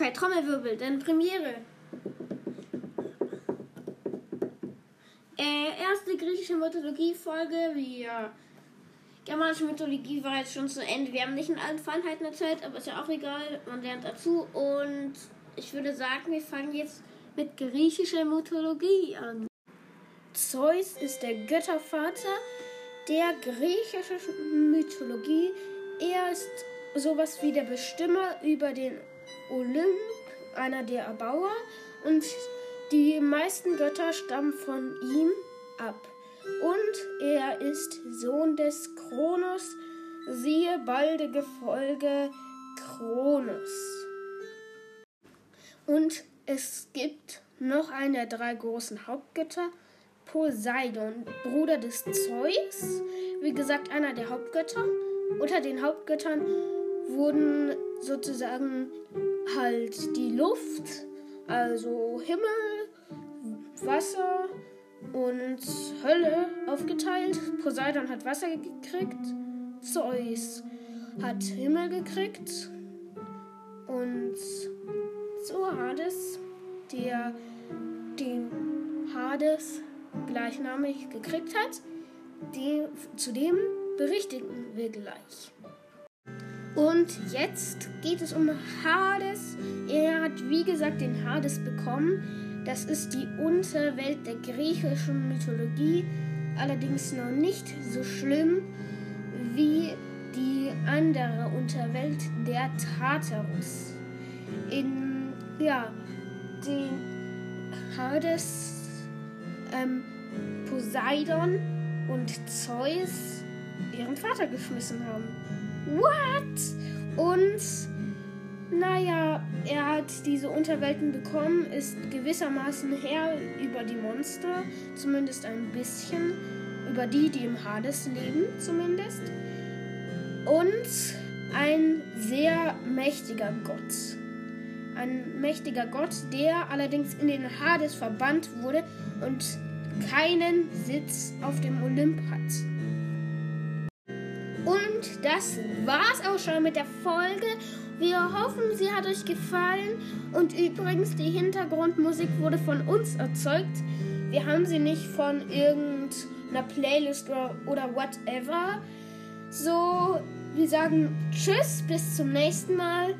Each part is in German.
Okay, Trommelwirbel, denn Premiere. Äh, erste griechische Mythologie-Folge. Wir. Germanische Mythologie war jetzt schon zu Ende. Wir haben nicht in allen Feinheiten erzählt, aber ist ja auch egal. Man lernt dazu. Und ich würde sagen, wir fangen jetzt mit griechischer Mythologie an. Zeus ist der Göttervater der griechischen Mythologie. Er ist sowas wie der Bestimmer über den Olymp, einer der Erbauer, und die meisten Götter stammen von ihm ab. Und er ist Sohn des Kronos, siehe baldige Folge Kronos. Und es gibt noch einen der drei großen Hauptgötter, Poseidon, Bruder des Zeus, wie gesagt einer der Hauptgötter. Unter den Hauptgöttern wurden sozusagen halt die Luft, also Himmel, Wasser und Hölle aufgeteilt. Poseidon hat Wasser gekriegt, Zeus hat Himmel gekriegt und so Hades, der den Hades gleichnamig gekriegt hat, die, zu dem berichtigen wir gleich. Und jetzt geht es um Hades. Er hat, wie gesagt, den Hades bekommen. Das ist die Unterwelt der griechischen Mythologie. Allerdings noch nicht so schlimm wie die andere Unterwelt der Tartarus. In, ja, den Hades, ähm, Poseidon und Zeus ihren Vater geschmissen haben. What? Und naja, er hat diese Unterwelten bekommen, ist gewissermaßen Herr über die Monster, zumindest ein bisschen, über die, die im Hades leben, zumindest. Und ein sehr mächtiger Gott. Ein mächtiger Gott, der allerdings in den Hades verbannt wurde und keinen Sitz auf dem Olymp hat. Und das war's auch schon mit der Folge. Wir hoffen, sie hat euch gefallen. Und übrigens, die Hintergrundmusik wurde von uns erzeugt. Wir haben sie nicht von irgendeiner Playlist oder, whatever. So, wir sagen Tschüss, bis zum nächsten Mal.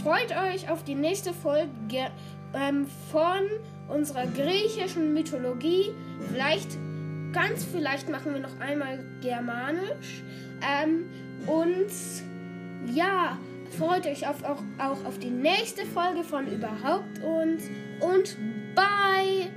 Freut euch auf die nächste Folge ähm, von unserer griechischen Mythologie. Vielleicht, ganz vielleicht machen wir noch einmal Germanisch. Ähm, und ja, freut euch auf, auch, auch auf die nächste Folge von Überhaupt und und bye!